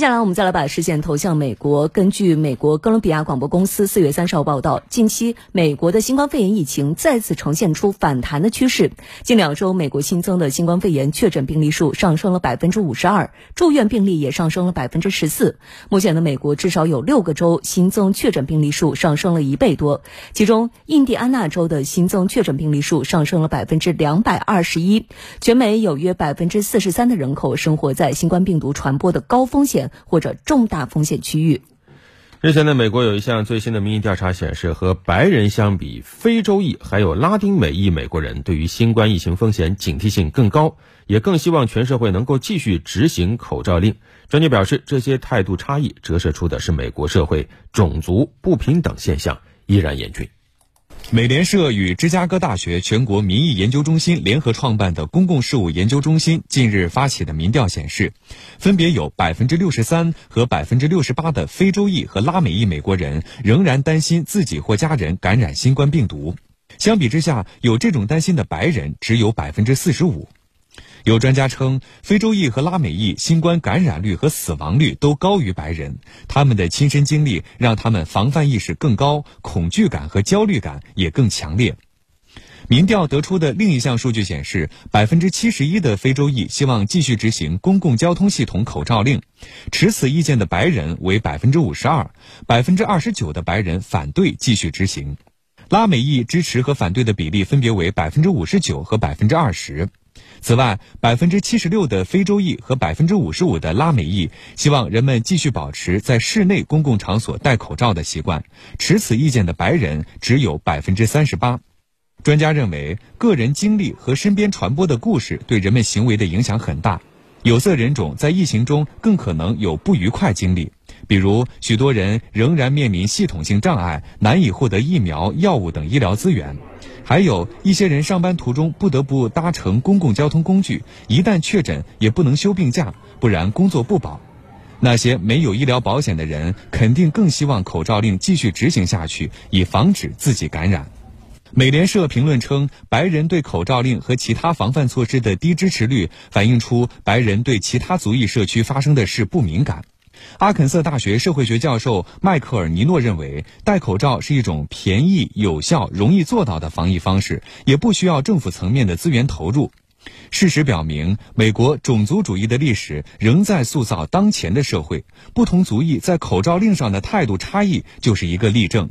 接下来，我们再来把视线投向美国。根据美国哥伦比亚广播公司四月三十号报道，近期美国的新冠肺炎疫情再次呈现出反弹的趋势。近两周，美国新增的新冠肺炎确诊病例数上升了百分之五十二，住院病例也上升了百分之十四。目前的美国至少有六个州新增确诊病例数上升了一倍多，其中印第安纳州的新增确诊病例数上升了百分之两百二十一。全美有约百分之四十三的人口生活在新冠病毒传播的高风险。或者重大风险区域。日前呢，美国有一项最新的民意调查显示，和白人相比，非洲裔还有拉丁美裔美国人对于新冠疫情风险警惕性更高，也更希望全社会能够继续执行口罩令。专家表示，这些态度差异折射出的是美国社会种族不平等现象依然严峻。美联社与芝加哥大学全国民意研究中心联合创办的公共事务研究中心近日发起的民调显示，分别有百分之六十三和百分之六十八的非洲裔和拉美裔美国人仍然担心自己或家人感染新冠病毒。相比之下，有这种担心的白人只有百分之四十五。有专家称，非洲裔和拉美裔新冠感染率和死亡率都高于白人，他们的亲身经历让他们防范意识更高，恐惧感和焦虑感也更强烈。民调得出的另一项数据显示，百分之七十一的非洲裔希望继续执行公共交通系统口罩令，持此意见的白人为百分之五十二，百分之二十九的白人反对继续执行，拉美裔支持和反对的比例分别为百分之五十九和百分之二十。此外，百分之七十六的非洲裔和百分之五十五的拉美裔希望人们继续保持在室内公共场所戴口罩的习惯。持此意见的白人只有百分之三十八。专家认为，个人经历和身边传播的故事对人们行为的影响很大。有色人种在疫情中更可能有不愉快经历，比如许多人仍然面临系统性障碍，难以获得疫苗、药物等医疗资源。还有一些人上班途中不得不搭乘公共交通工具，一旦确诊也不能休病假，不然工作不保。那些没有医疗保险的人，肯定更希望口罩令继续执行下去，以防止自己感染。美联社评论称，白人对口罩令和其他防范措施的低支持率，反映出白人对其他族裔社区发生的事不敏感。阿肯色大学社会学教授迈克尔·尼诺认为，戴口罩是一种便宜、有效、容易做到的防疫方式，也不需要政府层面的资源投入。事实表明，美国种族主义的历史仍在塑造当前的社会，不同族裔在口罩令上的态度差异就是一个例证。